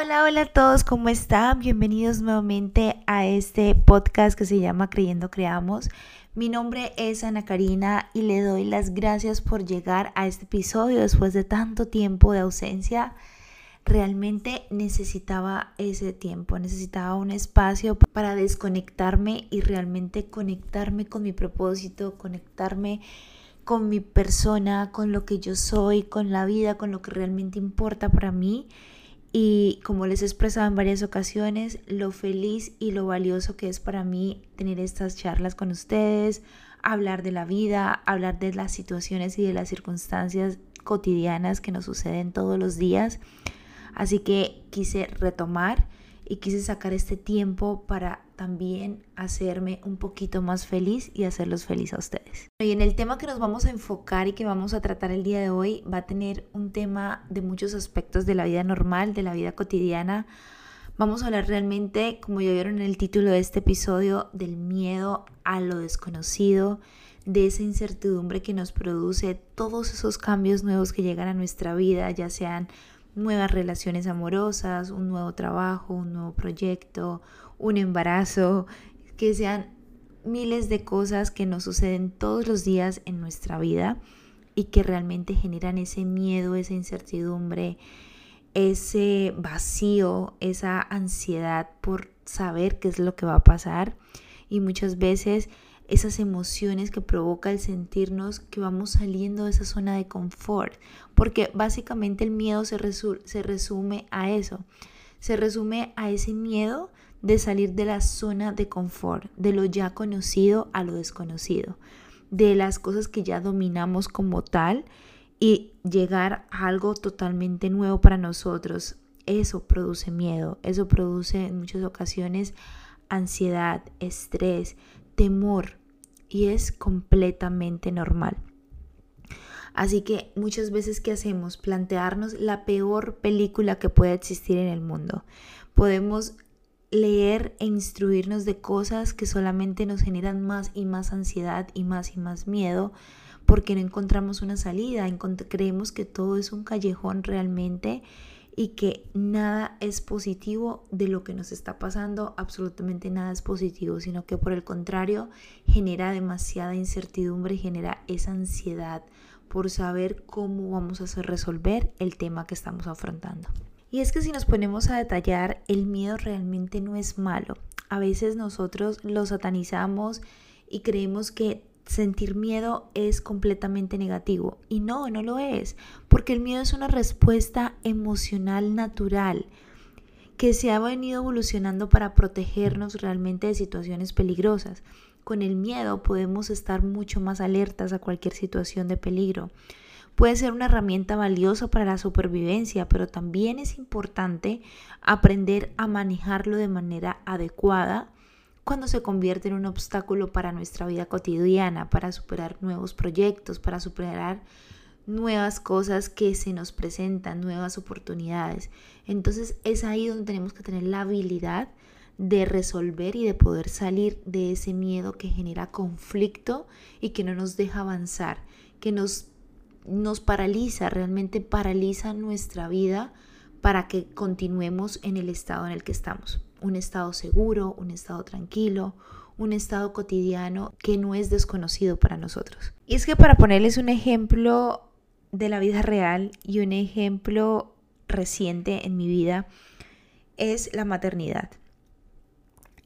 Hola, hola a todos, ¿cómo están? Bienvenidos nuevamente a este podcast que se llama Creyendo Creamos. Mi nombre es Ana Karina y le doy las gracias por llegar a este episodio después de tanto tiempo de ausencia. Realmente necesitaba ese tiempo, necesitaba un espacio para desconectarme y realmente conectarme con mi propósito, conectarme con mi persona, con lo que yo soy, con la vida, con lo que realmente importa para mí y como les he expresado en varias ocasiones, lo feliz y lo valioso que es para mí tener estas charlas con ustedes, hablar de la vida, hablar de las situaciones y de las circunstancias cotidianas que nos suceden todos los días. Así que quise retomar y quise sacar este tiempo para también hacerme un poquito más feliz y hacerlos felices a ustedes. Y en el tema que nos vamos a enfocar y que vamos a tratar el día de hoy va a tener un tema de muchos aspectos de la vida normal, de la vida cotidiana. Vamos a hablar realmente, como ya vieron en el título de este episodio, del miedo a lo desconocido, de esa incertidumbre que nos produce todos esos cambios nuevos que llegan a nuestra vida, ya sean nuevas relaciones amorosas, un nuevo trabajo, un nuevo proyecto, un embarazo, que sean miles de cosas que nos suceden todos los días en nuestra vida y que realmente generan ese miedo, esa incertidumbre, ese vacío, esa ansiedad por saber qué es lo que va a pasar. Y muchas veces esas emociones que provoca el sentirnos que vamos saliendo de esa zona de confort, porque básicamente el miedo se, se resume a eso, se resume a ese miedo de salir de la zona de confort, de lo ya conocido a lo desconocido, de las cosas que ya dominamos como tal y llegar a algo totalmente nuevo para nosotros. Eso produce miedo, eso produce en muchas ocasiones ansiedad, estrés, temor y es completamente normal. Así que muchas veces ¿qué hacemos? Plantearnos la peor película que pueda existir en el mundo. Podemos leer e instruirnos de cosas que solamente nos generan más y más ansiedad y más y más miedo porque no encontramos una salida, creemos que todo es un callejón realmente y que nada es positivo de lo que nos está pasando, absolutamente nada es positivo, sino que por el contrario genera demasiada incertidumbre, genera esa ansiedad por saber cómo vamos a resolver el tema que estamos afrontando. Y es que si nos ponemos a detallar, el miedo realmente no es malo. A veces nosotros lo satanizamos y creemos que sentir miedo es completamente negativo. Y no, no lo es, porque el miedo es una respuesta emocional natural que se ha venido evolucionando para protegernos realmente de situaciones peligrosas. Con el miedo podemos estar mucho más alertas a cualquier situación de peligro. Puede ser una herramienta valiosa para la supervivencia, pero también es importante aprender a manejarlo de manera adecuada cuando se convierte en un obstáculo para nuestra vida cotidiana, para superar nuevos proyectos, para superar nuevas cosas que se nos presentan, nuevas oportunidades. Entonces es ahí donde tenemos que tener la habilidad de resolver y de poder salir de ese miedo que genera conflicto y que no nos deja avanzar, que nos, nos paraliza, realmente paraliza nuestra vida para que continuemos en el estado en el que estamos un estado seguro, un estado tranquilo, un estado cotidiano que no es desconocido para nosotros. Y es que para ponerles un ejemplo de la vida real y un ejemplo reciente en mi vida es la maternidad.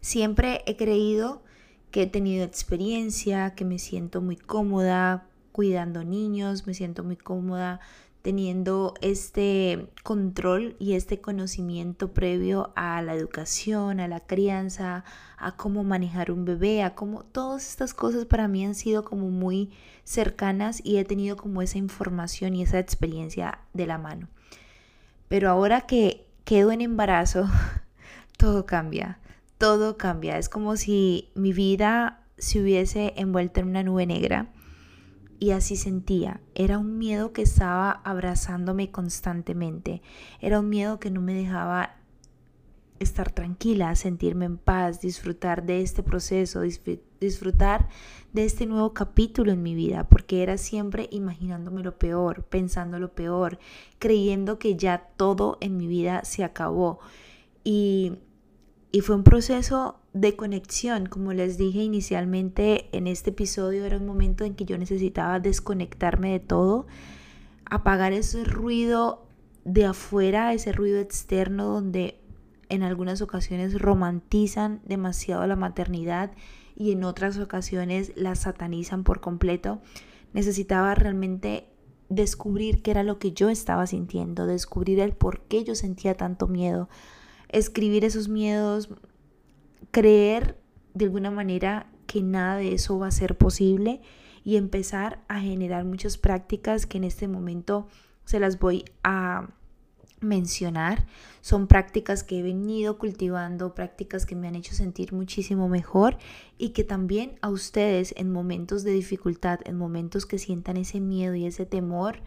Siempre he creído que he tenido experiencia, que me siento muy cómoda cuidando niños, me siento muy cómoda teniendo este control y este conocimiento previo a la educación, a la crianza, a cómo manejar un bebé, a cómo todas estas cosas para mí han sido como muy cercanas y he tenido como esa información y esa experiencia de la mano. Pero ahora que quedo en embarazo, todo cambia, todo cambia. Es como si mi vida se hubiese envuelto en una nube negra y así sentía. Era un miedo que estaba abrazándome constantemente. Era un miedo que no me dejaba estar tranquila, sentirme en paz, disfrutar de este proceso, disfrutar de este nuevo capítulo en mi vida, porque era siempre imaginándome lo peor, pensando lo peor, creyendo que ya todo en mi vida se acabó. Y, y fue un proceso de conexión, como les dije inicialmente en este episodio, era un momento en que yo necesitaba desconectarme de todo, apagar ese ruido de afuera, ese ruido externo donde en algunas ocasiones romantizan demasiado la maternidad y en otras ocasiones la satanizan por completo. Necesitaba realmente descubrir qué era lo que yo estaba sintiendo, descubrir el por qué yo sentía tanto miedo, escribir esos miedos, creer de alguna manera que nada de eso va a ser posible y empezar a generar muchas prácticas que en este momento se las voy a mencionar. Son prácticas que he venido cultivando, prácticas que me han hecho sentir muchísimo mejor y que también a ustedes en momentos de dificultad, en momentos que sientan ese miedo y ese temor,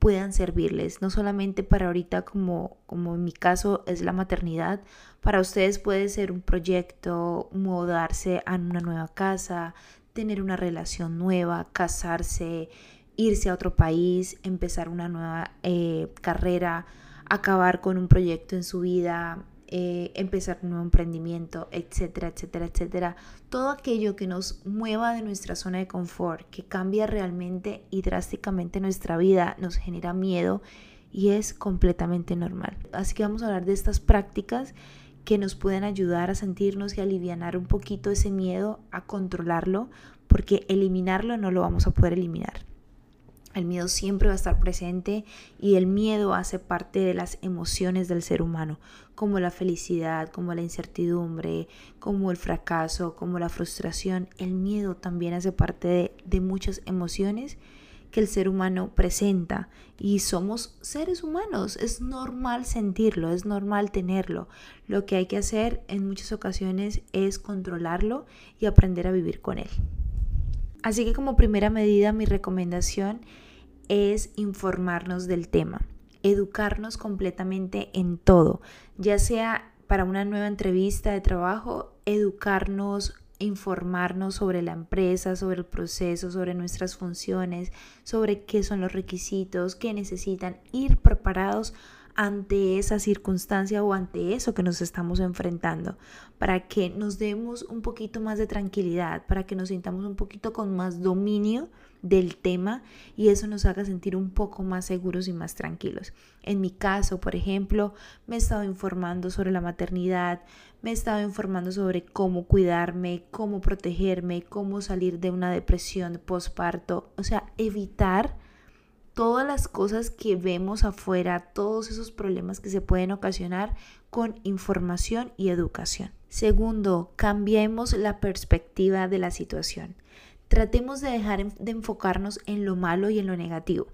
puedan servirles, no solamente para ahorita como, como en mi caso es la maternidad, para ustedes puede ser un proyecto, mudarse a una nueva casa, tener una relación nueva, casarse, irse a otro país, empezar una nueva eh, carrera, acabar con un proyecto en su vida, eh, empezar un nuevo emprendimiento, etcétera, etcétera, etcétera. Todo aquello que nos mueva de nuestra zona de confort, que cambia realmente y drásticamente nuestra vida, nos genera miedo y es completamente normal. Así que vamos a hablar de estas prácticas que nos pueden ayudar a sentirnos y aliviar un poquito ese miedo, a controlarlo, porque eliminarlo no lo vamos a poder eliminar. El miedo siempre va a estar presente y el miedo hace parte de las emociones del ser humano, como la felicidad, como la incertidumbre, como el fracaso, como la frustración. El miedo también hace parte de, muchas emociones que el ser humano presenta y somos seres humanos, es normal sentirlo, es normal tenerlo. Lo que hay que hacer en muchas ocasiones es controlarlo y aprender a vivir con él. Así que como primera medida mi recomendación es informarnos del tema, educarnos completamente en todo, ya sea para una nueva entrevista de trabajo, educarnos, informarnos sobre la empresa, sobre el proceso, sobre nuestras funciones, sobre qué son los requisitos, qué necesitan, ir preparados ante esa circunstancia o ante eso que nos estamos enfrentando, para que nos demos un poquito más de tranquilidad, para que nos sintamos un poquito con más dominio del tema y eso nos haga sentir un poco más seguros y más tranquilos. En mi caso, por ejemplo, me he estado informando sobre la maternidad, me he estado informando sobre cómo cuidarme, cómo protegerme, cómo salir de una depresión postparto, o sea, evitar todas las cosas que vemos afuera, todos esos problemas que se pueden ocasionar con información y educación. Segundo, cambiemos la perspectiva de la situación. Tratemos de dejar de enfocarnos en lo malo y en lo negativo.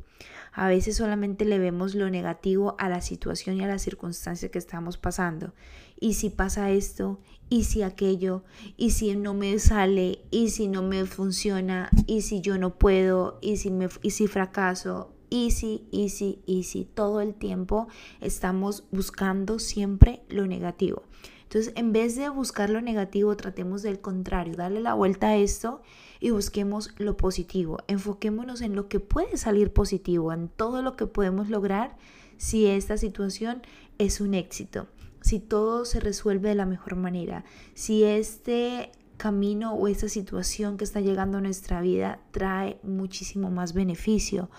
A veces solamente le vemos lo negativo a la situación y a la circunstancia que estamos pasando. Y si pasa esto, y si aquello, y si no me sale, y si no me funciona, y si yo no puedo, y si, me, y si fracaso, easy, easy, easy. Todo el tiempo estamos buscando siempre lo negativo. Entonces, en vez de buscar lo negativo, tratemos del contrario, darle la vuelta a esto y busquemos lo positivo. Enfoquémonos en lo que puede salir positivo, en todo lo que podemos lograr si esta situación es un éxito, si todo se resuelve de la mejor manera, si este camino o esta situación que está llegando a nuestra vida trae muchísimo más beneficio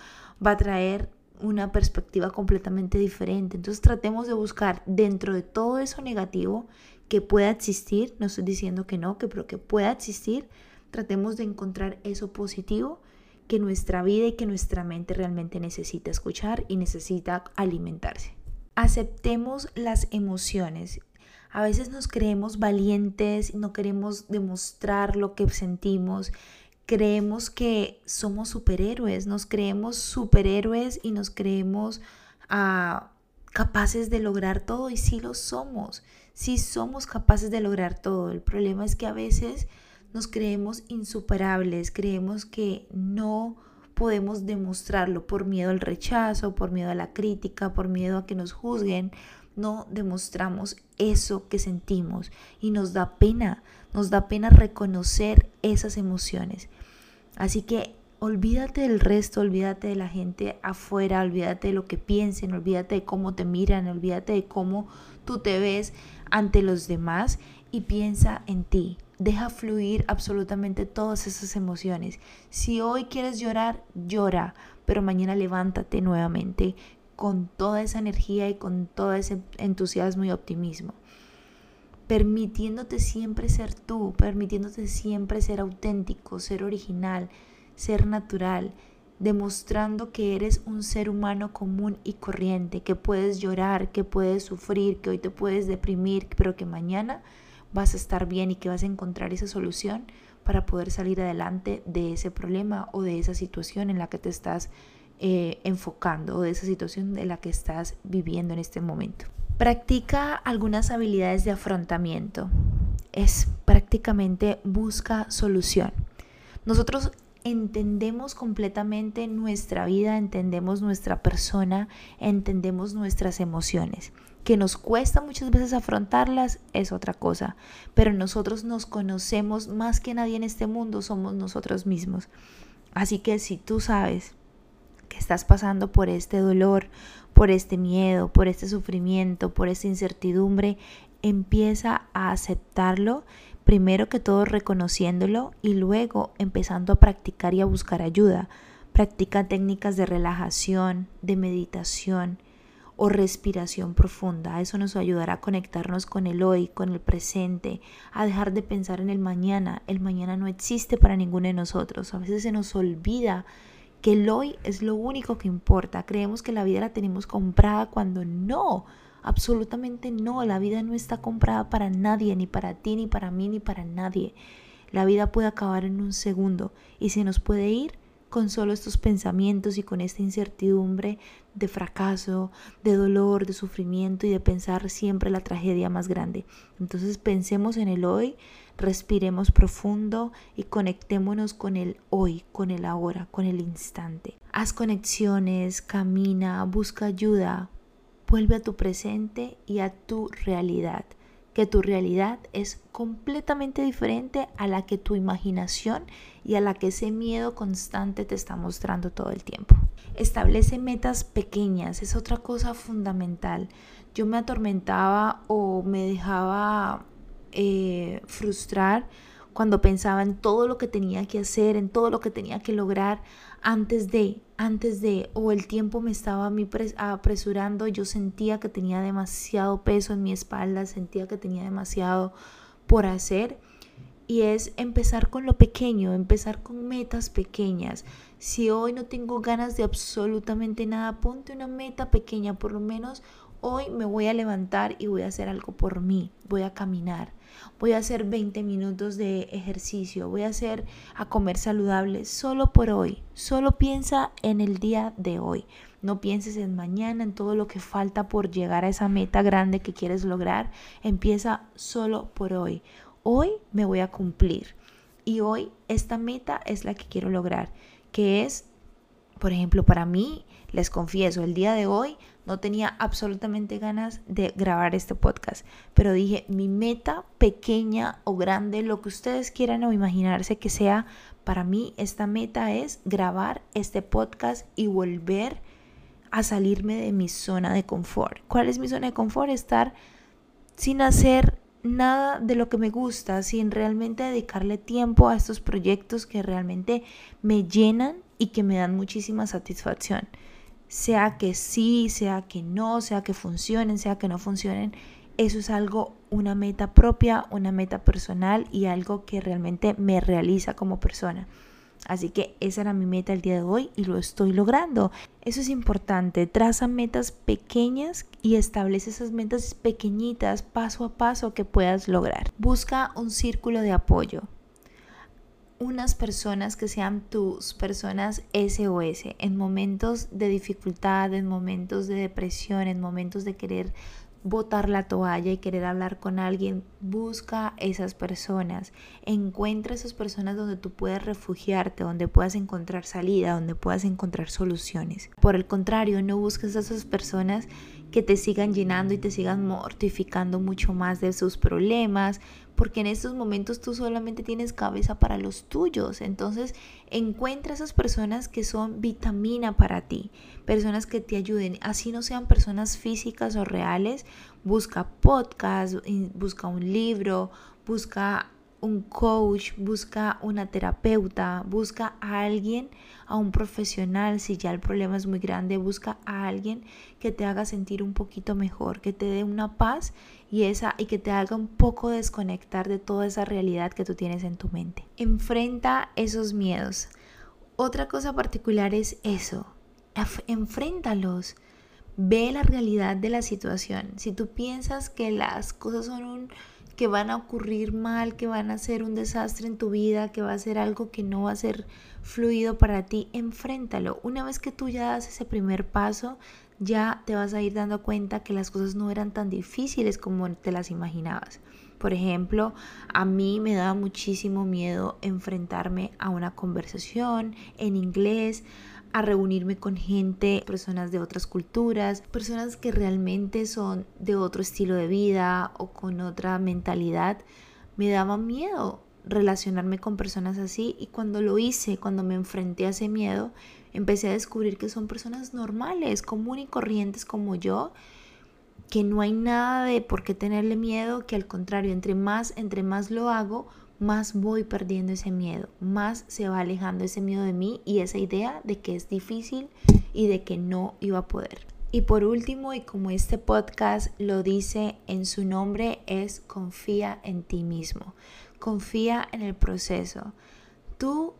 va a traer una perspectiva completamente diferente. Entonces tratemos de buscar dentro de todo eso negativo que pueda existir, no estoy diciendo que no, que pero que pueda existir, tratemos de encontrar eso positivo que nuestra vida y que nuestra mente realmente necesita escuchar y necesita alimentarse. Aceptemos las emociones. A veces nos creemos valientes, no queremos demostrar lo que sentimos, creemos que somos superhéroes, nos creemos superhéroes y nos creemos ah, capaces de lograr todo y sí lo somos, sí somos capaces de lograr todo. El problema es que a veces nos creemos insuperables, creemos que no podemos demostrarlo por miedo al rechazo, por miedo a la crítica, por miedo a que nos juzguen. no demostramos eso que sentimos y nos da pena, nos da pena reconocer esas emociones. Así que olvídate del resto, olvídate de la gente afuera, olvídate de lo que piensen, olvídate de cómo te miran, olvídate de cómo tú te ves ante los demás y piensa en ti. Deja fluir absolutamente todas esas emociones. Si hoy quieres llorar, llora, pero mañana levántate nuevamente con toda esa energía y con todo ese entusiasmo y optimismo. Permitiéndote siempre ser tú, permitiéndote siempre ser auténtico, ser original, ser natural, demostrando que eres un ser humano común y corriente, que puedes llorar, que puedes sufrir, que hoy te puedes deprimir, pero que mañana vas a estar bien y que vas a encontrar esa solución para poder salir adelante de ese problema o de esa situación en la que te estás eh, enfocando o de esa situación en la que estás viviendo en este momento. Practica algunas habilidades de afrontamiento. Es prácticamente busca solución. Nosotros entendemos completamente nuestra vida, entendemos nuestra persona, entendemos nuestras emociones. Que nos cuesta muchas veces afrontarlas es otra cosa, pero nosotros nos conocemos más que nadie en este mundo, somos nosotros mismos. Así que si tú sabes que estás pasando por este dolor, por este miedo, por este sufrimiento, por esta incertidumbre, empieza a aceptarlo primero que todo reconociéndolo y luego empezando a practicar y a buscar ayuda. Practica técnicas de relajación, de meditación o respiración profunda. Eso nos ayudará a conectarnos con el hoy, con el presente, a dejar de pensar en el mañana. El mañana no existe para ninguno de nosotros. A veces se nos olvida que el hoy es lo único que importa. Creemos que la vida la tenemos comprada cuando no. Absolutamente no, la vida no está comprada para nadie, ni para ti, ni para mí, ni para nadie. La vida puede acabar en un segundo y se nos puede ir con solo estos pensamientos y con esta incertidumbre de fracaso, de dolor, de sufrimiento y de pensar siempre la tragedia más grande. Entonces pensemos en el hoy, respiremos profundo y conectémonos con el hoy, con el ahora, con el instante. Haz conexiones, camina, busca ayuda, Vuelve a tu presente y a tu realidad, que tu realidad es completamente diferente a la que tu imaginación y a la que ese miedo constante te está mostrando todo el tiempo. Establece metas pequeñas, es otra cosa fundamental. Yo me atormentaba o me dejaba eh, frustrar cuando pensaba en todo lo que tenía que hacer, en todo lo que tenía que lograr antes de, antes de, o el tiempo me estaba a mí apresurando, yo sentía que tenía demasiado peso en mi espalda, sentía que tenía demasiado por hacer. Y es empezar con lo pequeño, empezar con metas pequeñas. Si hoy no tengo ganas de absolutamente nada, ponte una meta pequeña, por lo menos hoy me voy a levantar y voy a hacer algo por mí, voy a caminar, voy a hacer 20 minutos de ejercicio, voy a hacer a comer saludable solo por hoy. Solo piensa en el día de hoy. No pienses en mañana, en todo lo que falta por llegar a esa meta grande que quieres lograr. Empieza solo por hoy. Hoy me voy a cumplir. Y hoy esta meta es la que quiero lograr, que es, por ejemplo, para mí, les confieso, el día de hoy no tenía absolutamente ganas de grabar este podcast, pero dije, mi meta pequeña o grande, lo que ustedes quieran o imaginarse que sea, para mí esta meta es grabar este podcast y volver a salirme de mi zona de confort. ¿Cuál es mi zona de confort? Estar sin hacer nada de lo que me gusta, sin realmente dedicarle tiempo a estos proyectos que realmente me llenan y que me dan muchísima satisfacción sea que sí, sea que no, sea que funcionen, sea que no funcionen, eso es algo, una meta propia, una meta personal y algo que realmente me realiza como persona. Así que esa era mi meta el día de hoy y lo estoy logrando. Eso es importante. Traza metas pequeñas y establece esas metas pequeñitas paso a paso que puedas lograr. Busca un círculo de apoyo unas personas que sean tus personas SOS en momentos de dificultad, en momentos de depresión, en momentos de querer botar la toalla y querer hablar con alguien, busca esas personas, encuentra esas personas donde tú puedas refugiarte, donde puedas encontrar salida, donde puedas encontrar soluciones. Por el contrario, no busques a esas personas que te sigan llenando y te sigan mortificando mucho más de sus problemas, porque en estos momentos tú solamente tienes cabeza para los tuyos. Entonces encuentra esas personas que son vitamina para ti, personas que te ayuden, así no sean personas físicas o reales, busca podcast, busca un libro, busca un coach, busca una terapeuta, busca a alguien, a un profesional, si ya el problema es muy grande, busca a alguien que te haga sentir un poquito mejor, que te dé una paz y esa y que te haga un poco desconectar de toda esa realidad que tú tienes en tu mente. Enfrenta esos miedos. Otra cosa particular es eso. Enfréntalos. Ve la realidad de la situación. Si tú piensas que las cosas son un que van a ocurrir mal, que van a ser un desastre en tu vida, que va a ser algo que no va a ser fluido para ti, enfréntalo. Una vez que tú ya das ese primer paso, ya te vas a ir dando cuenta que las cosas no eran tan difíciles como te las imaginabas. Por ejemplo, a mí me daba muchísimo miedo enfrentarme a una conversación en inglés, a reunirme con gente, personas de otras culturas, personas que realmente son de otro estilo de vida o con otra mentalidad. Me daba miedo relacionarme con personas así y cuando lo hice, cuando me enfrenté a ese miedo, empecé a descubrir que son personas normales, común y corrientes como yo, que no hay nada de por qué tenerle miedo, que al contrario, entre más entre más lo hago, más voy perdiendo ese miedo, más se va alejando ese miedo de mí y esa idea de que es difícil y de que no iba a poder. Y por último, y como este podcast lo dice en su nombre, es confía en ti mismo, confía en el proceso. Tú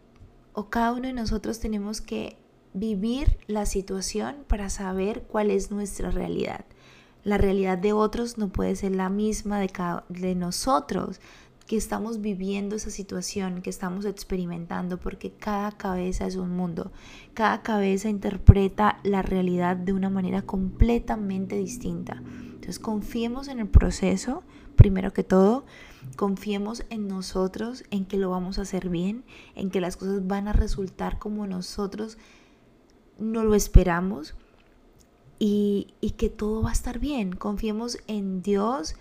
o cada uno de nosotros tenemos que vivir la situación para saber cuál es nuestra realidad. La realidad de otros no puede ser la misma de, cada, de nosotros que estamos viviendo esa situación, que estamos experimentando, porque cada cabeza es un mundo, cada cabeza interpreta la realidad de una manera completamente distinta. Entonces confiemos en el proceso, primero que todo, confiemos en nosotros, en que lo vamos a hacer bien, en que las cosas van a resultar como nosotros no lo esperamos y, y que todo va a estar bien. Confiemos en Dios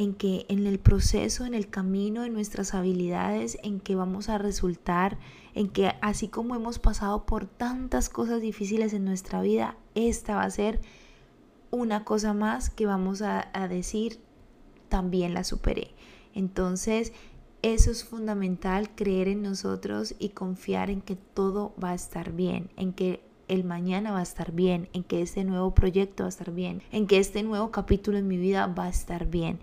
en que en el proceso, en el camino, en nuestras habilidades, en que vamos a resultar, en que así como hemos pasado por tantas cosas difíciles en nuestra vida, esta va a ser una cosa más que vamos a, a decir, también la superé. Entonces, eso es fundamental, creer en nosotros y confiar en que todo va a estar bien, en que el mañana va a estar bien, en que este nuevo proyecto va a estar bien, en que este nuevo capítulo en mi vida va a estar bien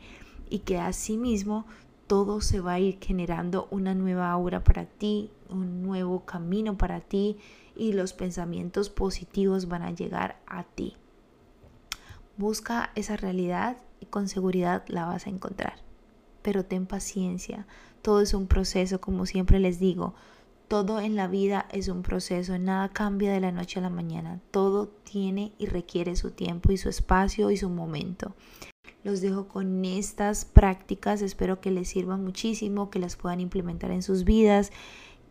y que asimismo todo se va a ir generando una nueva aura para ti, un nuevo camino para ti y los pensamientos positivos van a llegar a ti. Busca esa realidad y con seguridad la vas a encontrar. Pero ten paciencia, todo es un proceso, como siempre les digo, todo en la vida es un proceso, nada cambia de la noche a la mañana, todo tiene y requiere su tiempo y su espacio y su momento. Los dejo con estas prácticas, espero que les sirvan muchísimo, que las puedan implementar en sus vidas,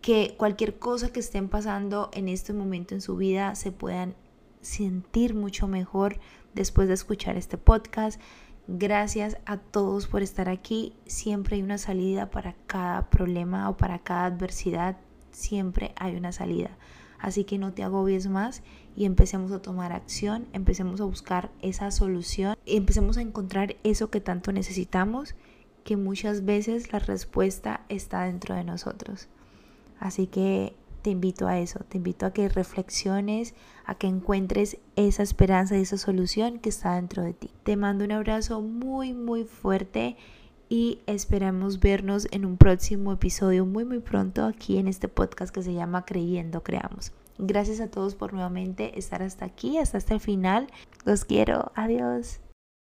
que cualquier cosa que estén pasando en este momento en su vida se puedan sentir mucho mejor después de escuchar este podcast. Gracias a todos por estar aquí. Siempre hay una salida para cada problema o para cada adversidad. Siempre hay una salida. Así que no te agobies más y empecemos a tomar acción, empecemos a buscar esa solución, empecemos a encontrar eso que tanto necesitamos, que muchas veces la respuesta está dentro de nosotros. Así que te invito a eso, te invito a que reflexiones, a que encuentres esa esperanza y esa solución que está dentro de ti. Te mando un abrazo muy, muy fuerte y esperamos vernos en un próximo episodio muy, muy pronto aquí en este podcast que se llama Creyendo Creamos. Gracias a todos por nuevamente estar hasta aquí, hasta, hasta el final. Los quiero. Adiós.